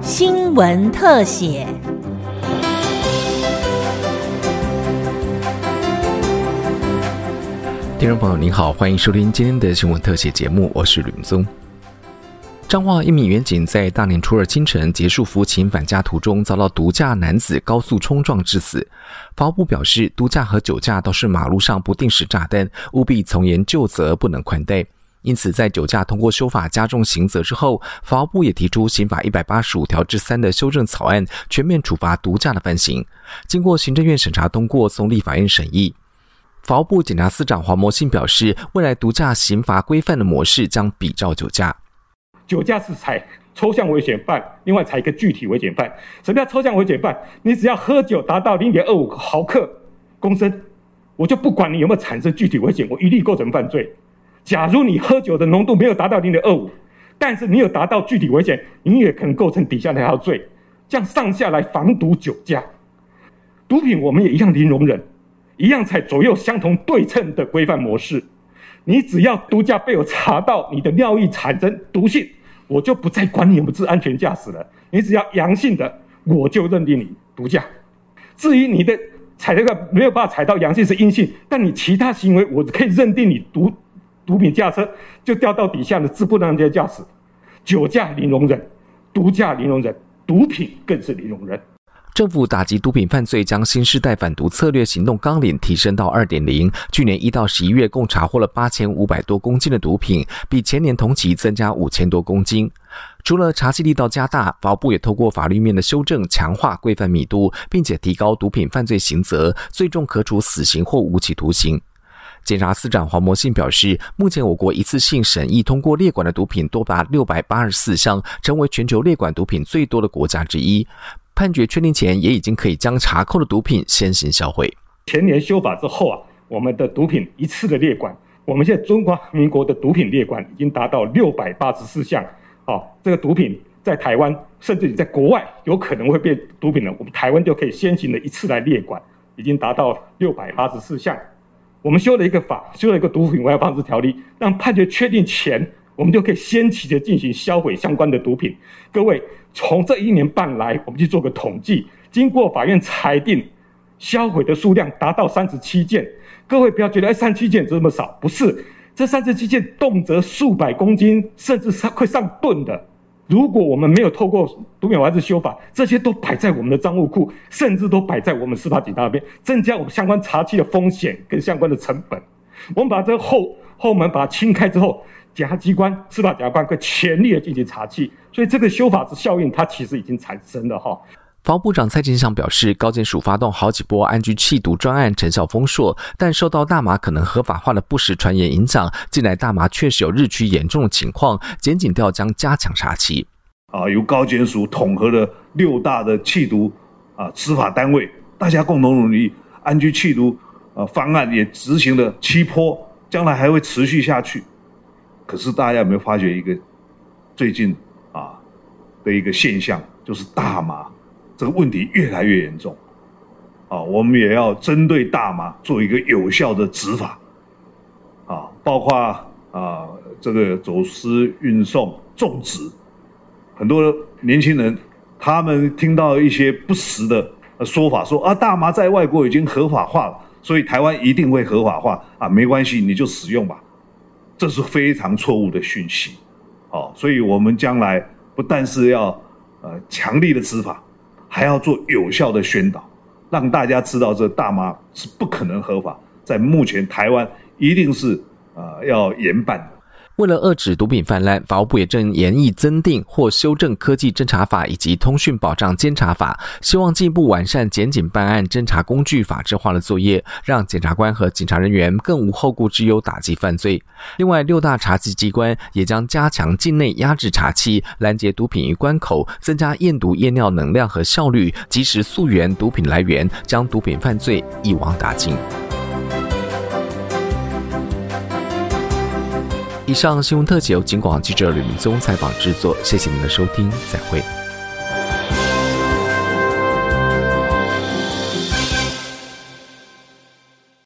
新闻特写。听众朋友您好，欢迎收听今天的新闻特写节目，我是吕宗。彰化一名民警在大年初二清晨结束服勤返家途中，遭到毒驾男子高速冲撞致死。法务部表示，毒驾和酒驾都是马路上不定时炸弹，务必从严就责，不能宽待。因此，在酒驾通过修法加重刑责之后，法务部也提出刑法一百八十五条之三的修正草案，全面处罚毒驾的犯行。经过行政院审查通过，送立法院审议。法务部检察司长黄模信表示，未来毒驾刑罚规范的模式将比照酒驾。酒驾是采抽象危险犯，另外采一个具体危险犯。什么叫抽象危险犯？你只要喝酒达到零点二五毫克公升，我就不管你有没有产生具体危险，我一律构成犯罪。假如你喝酒的浓度没有达到零点二五，但是你有达到具体危险，你也可能构成底下那条罪。这样上下来防毒酒驾，毒品我们也一样零容忍，一样采左右相同对称的规范模式。你只要毒驾被我查到你的尿液产生毒性，我就不再管你有没有安全驾驶了。你只要阳性的，我就认定你毒驾。至于你的采这个没有办法采到阳性是阴性，但你其他行为我可以认定你毒。毒品驾车就掉到底下的自不能接驾驶，酒驾零容忍，毒驾零容忍，毒品更是零容忍。政府打击毒品犯罪，将新时代反毒策略行动纲领提升到二点零。去年一到十一月，共查获了八千五百多公斤的毒品，比前年同期增加五千多公斤。除了查缉力道加大，法务部也透过法律面的修正，强化规范密度，并且提高毒品犯罪刑责，最重可处死刑或无期徒刑。检察司长黄模信表示，目前我国一次性审议通过列管的毒品多达六百八十四项，成为全球列管毒品最多的国家之一。判决确定前，也已经可以将查扣的毒品先行销毁。前年修法之后啊，我们的毒品一次的列管，我们现在中华民国的毒品列管已经达到六百八十四项。好，这个毒品在台湾，甚至你在国外有可能会变毒品了，我们台湾就可以先行的一次来列管，已经达到六百八十四项。我们修了一个法，修了一个毒品危害防治条例，让判决确定前，我们就可以先期的进行销毁相关的毒品。各位，从这一年半来，我们去做个统计，经过法院裁定，销毁的数量达到三十七件。各位不要觉得哎，三十七件这么少，不是，这三十七件动辄数百公斤，甚至上会上吨的。如果我们没有透过毒品防治修法，这些都摆在我们的账务库，甚至都摆在我们司法警察那边，增加我们相关查缉的风险跟相关的成本。我们把这个后后门把它清开之后，检察机关、司法检察官会全力的进行查缉，所以这个修法之效应，它其实已经产生了哈。防部长蔡金祥表示，高检署发动好几波安居弃毒专案，成效丰硕，但受到大麻可能合法化的不实传言影响，近来大麻确实有日趋严重的情况，检警调将加强查缉。啊，由高检署统合的六大的弃毒啊执法单位，大家共同努力，安居弃毒啊方案也执行了七波，将来还会持续下去。可是大家有没有发觉一个最近啊的一个现象，就是大麻。这个问题越来越严重，啊，我们也要针对大麻做一个有效的执法，啊，包括啊这个走私、运送、种植，很多年轻人他们听到一些不实的说法，说啊大麻在外国已经合法化了，所以台湾一定会合法化。啊，没关系，你就使用吧，这是非常错误的讯息，哦，所以我们将来不但是要呃强力的执法。还要做有效的宣导，让大家知道这大麻是不可能合法，在目前台湾一定是呃要严办。为了遏止毒品泛滥，法务部也正研议增订或修正科技侦查法以及通讯保障监察法，希望进一步完善检警办案侦查工具法制化的作业，让检察官和警察人员更无后顾之忧打击犯罪。另外，六大查缉机关也将加强境内压制查缉，拦截毒品于关口，增加验毒验尿能量和效率，及时溯源毒品来源，将毒品犯罪一网打尽。以上新闻特辑由京广记者吕明宗采访制作，谢谢您的收听，再会。